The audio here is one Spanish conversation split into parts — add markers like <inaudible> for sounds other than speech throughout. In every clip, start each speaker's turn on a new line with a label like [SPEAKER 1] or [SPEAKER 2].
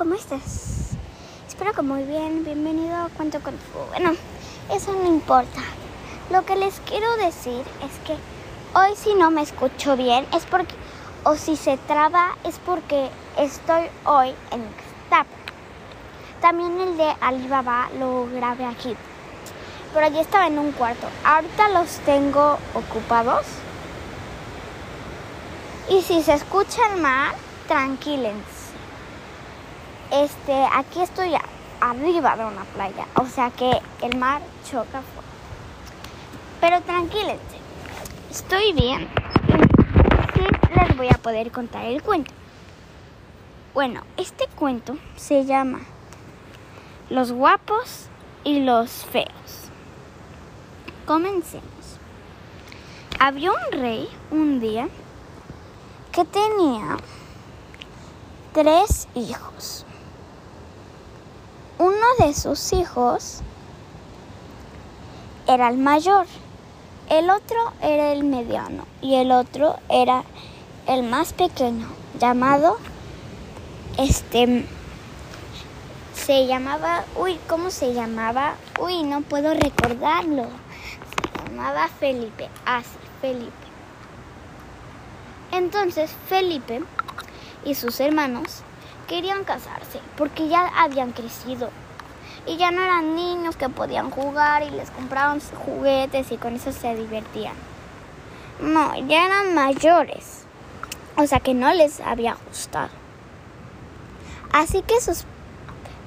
[SPEAKER 1] ¿cómo estás? Espero que muy bien. Bienvenido a Cuento Contigo. Bueno, eso no importa. Lo que les quiero decir es que hoy si no me escucho bien es porque, o si se traba es porque estoy hoy en Stap. También el de Alibaba lo grabé aquí. Pero allí estaba en un cuarto. Ahorita los tengo ocupados. Y si se escuchan mal, tranquilense. Este, aquí estoy arriba de una playa, o sea que el mar choca fuerte. Pero tranquílense, estoy bien. Sí les voy a poder contar el cuento. Bueno, este cuento se llama Los guapos y los feos. Comencemos. Había un rey un día que tenía tres hijos uno de sus hijos era el mayor, el otro era el mediano y el otro era el más pequeño, llamado, este, se llamaba, uy, ¿cómo se llamaba? Uy, no puedo recordarlo. Se llamaba Felipe, así, Felipe. Entonces Felipe y sus hermanos querían casarse porque ya habían crecido y ya no eran niños que podían jugar y les compraban juguetes y con eso se divertían. No, ya eran mayores, o sea que no les había gustado. Así que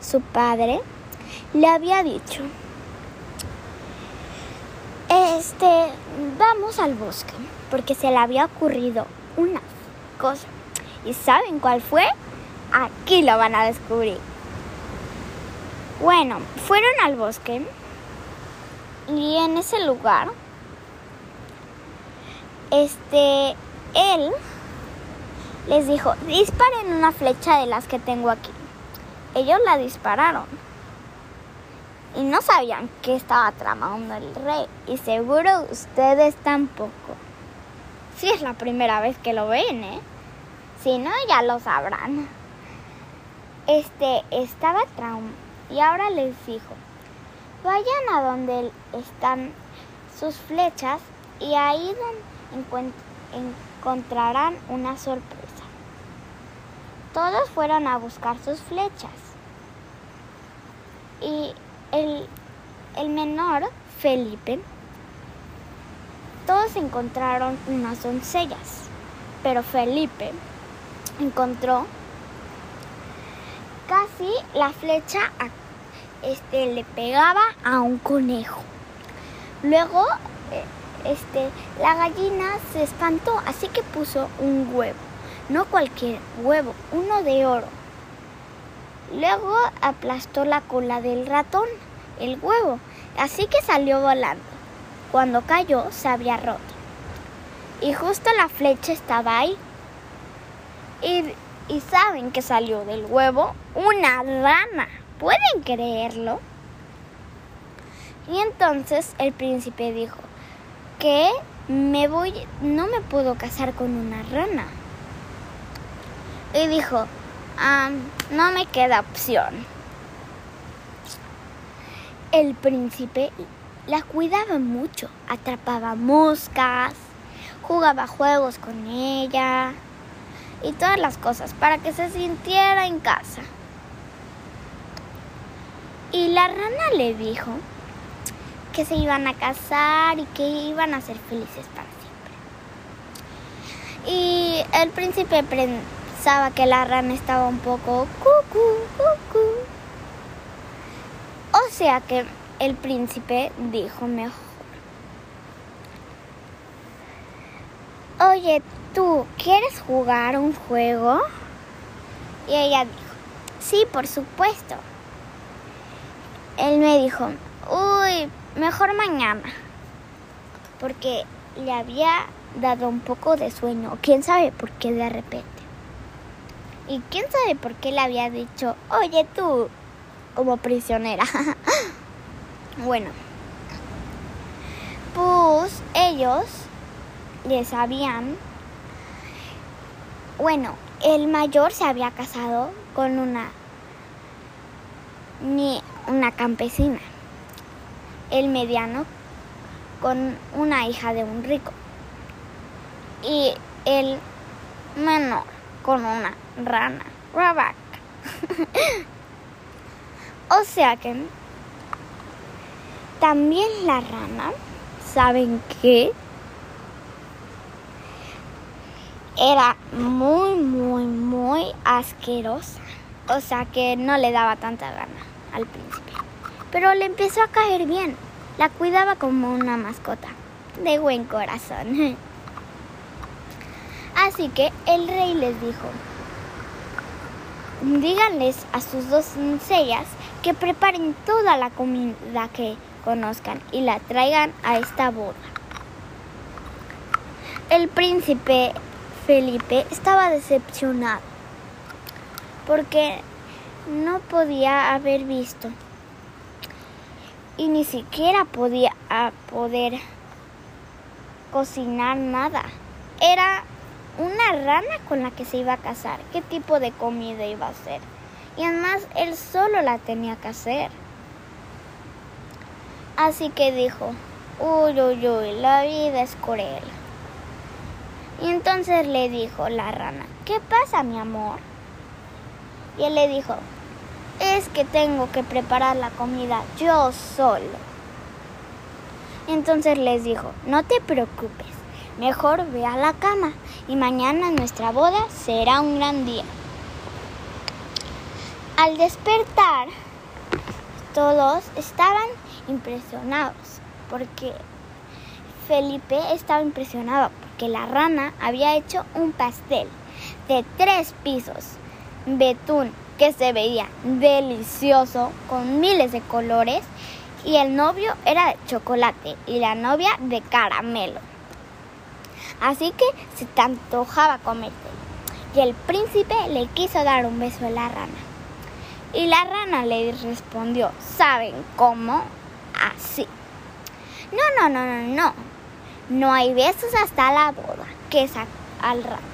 [SPEAKER 1] su padre le había dicho, este, vamos al bosque, porque se le había ocurrido una cosa. ¿Y saben cuál fue? Aquí lo van a descubrir. Bueno, fueron al bosque y en ese lugar, este, él les dijo, disparen una flecha de las que tengo aquí. Ellos la dispararon y no sabían qué estaba tramando el rey y seguro ustedes tampoco. Si es la primera vez que lo ven, ¿eh? Si no, ya lo sabrán este estaba trauma y ahora les dijo, vayan a donde están sus flechas y ahí encontrarán una sorpresa. Todos fueron a buscar sus flechas y el, menor, Felipe, todos encontraron unas doncellas, pero Felipe encontró casi la flecha este, le pegaba a un conejo. Luego eh, este, la gallina se espantó, así que puso un huevo. No cualquier huevo, uno de oro. Luego aplastó la cola del ratón, el huevo, así que salió volando. Cuando cayó se había roto. Y justo la flecha estaba ahí. Y ¿Y saben que salió del huevo? Una rana. ¿Pueden creerlo? Y entonces el príncipe dijo que me voy, no me puedo casar con una rana. Y dijo, no me queda opción. El príncipe la cuidaba mucho, atrapaba moscas, jugaba juegos con ella y todas las cosas para que se sintiera en casa. Y la rana le dijo que se iban a casar y que iban a ser felices para siempre. Y el príncipe pensaba que la rana estaba un poco cucu, cucu. O sea que el príncipe dijo mejor. Oye, ¿tú quieres jugar un juego? Y ella dijo, sí, por supuesto. Él me dijo, uy, mejor mañana. Porque le había dado un poco de sueño. ¿Quién sabe por qué de repente? ¿Y quién sabe por qué le había dicho, oye tú, como prisionera? <laughs> bueno, pues ellos les habían bueno, el mayor se había casado con una ni una campesina. El mediano con una hija de un rico. Y el menor con una rana. Rabac. <laughs> o sea que también la rana, ¿saben qué? Era muy, muy, muy asquerosa. O sea que no le daba tanta gana al príncipe. Pero le empezó a caer bien. La cuidaba como una mascota. De buen corazón. <laughs> Así que el rey les dijo, díganles a sus dos doncellas que preparen toda la comida que conozcan y la traigan a esta boda. El príncipe Felipe estaba decepcionado porque no podía haber visto y ni siquiera podía poder cocinar nada. Era una rana con la que se iba a casar. ¿Qué tipo de comida iba a hacer? Y además él solo la tenía que hacer. Así que dijo, uy, uy, uy, la vida es cruel. Y entonces le dijo la rana, ¿qué pasa, mi amor? Y él le dijo, es que tengo que preparar la comida yo solo. Entonces les dijo, no te preocupes, mejor ve a la cama y mañana nuestra boda será un gran día. Al despertar, todos estaban impresionados porque Felipe estaba impresionado porque la rana había hecho un pastel de tres pisos, betún, que se veía delicioso con miles de colores y el novio era de chocolate y la novia de caramelo. Así que se te antojaba comerte. Y el príncipe le quiso dar un beso a la rana. Y la rana le respondió, ¿saben cómo? Así. No, no, no, no, no. No hay besos hasta la boda, que es al rato.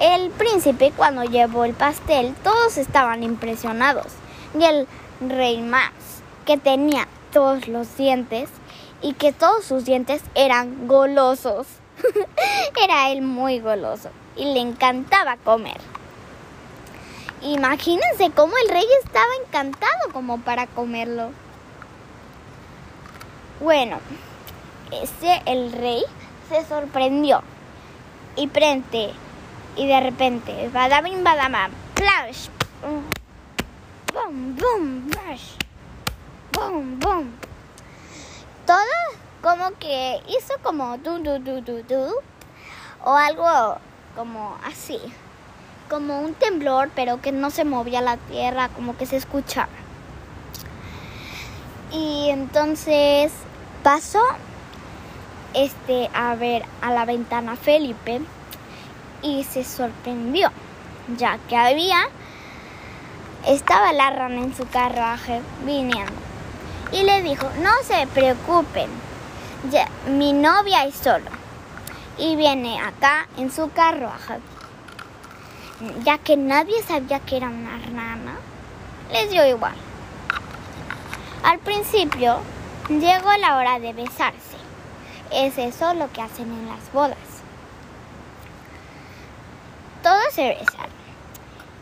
[SPEAKER 1] El príncipe cuando llevó el pastel, todos estaban impresionados. Y el rey más, que tenía todos los dientes y que todos sus dientes eran golosos. <laughs> Era él muy goloso y le encantaba comer. Imagínense cómo el rey estaba encantado como para comerlo. Bueno, ese el rey se sorprendió y prende y de repente, badabim badamam, flash, boom, boom, flash, boom, boom. Todo como que hizo como du, du, du, du, du, o algo como así, como un temblor, pero que no se movía la tierra, como que se escuchaba. Y entonces pasó este a ver a la ventana Felipe y se sorprendió, ya que había estaba la rana en su carruaje viniendo y le dijo, no se preocupen, ya, mi novia es solo y viene acá en su carruaje. Ya que nadie sabía que era una rana, les dio igual. Al principio llegó la hora de besarse. Es eso lo que hacen en las bodas. Todos se besaron.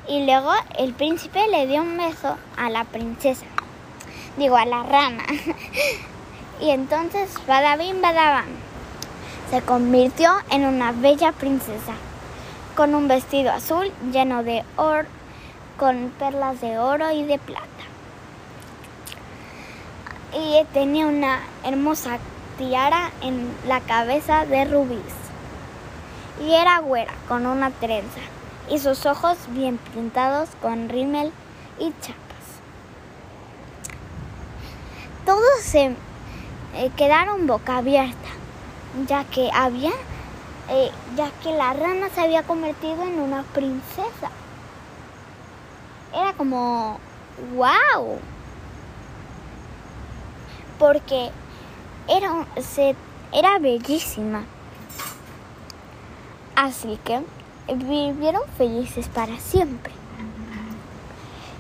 [SPEAKER 1] Y luego el príncipe le dio un beso a la princesa. Digo, a la rana. <laughs> y entonces, badabim, badabam, se convirtió en una bella princesa, con un vestido azul lleno de oro, con perlas de oro y de plata. Y tenía una hermosa tiara en la cabeza de rubíes y era güera con una trenza y sus ojos bien pintados con rímel y chapas. Todos se eh, quedaron boca abierta, ya que había, eh, ya que la rana se había convertido en una princesa. Era como, wow, porque era, se, era bellísima. Así que vivieron felices para siempre.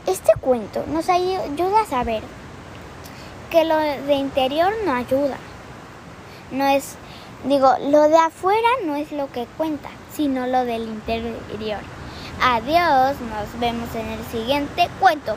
[SPEAKER 1] Este cuento nos ayuda a saber que lo de interior no ayuda. No es, digo, lo de afuera no es lo que cuenta, sino lo del interior. Adiós, nos vemos en el siguiente cuento.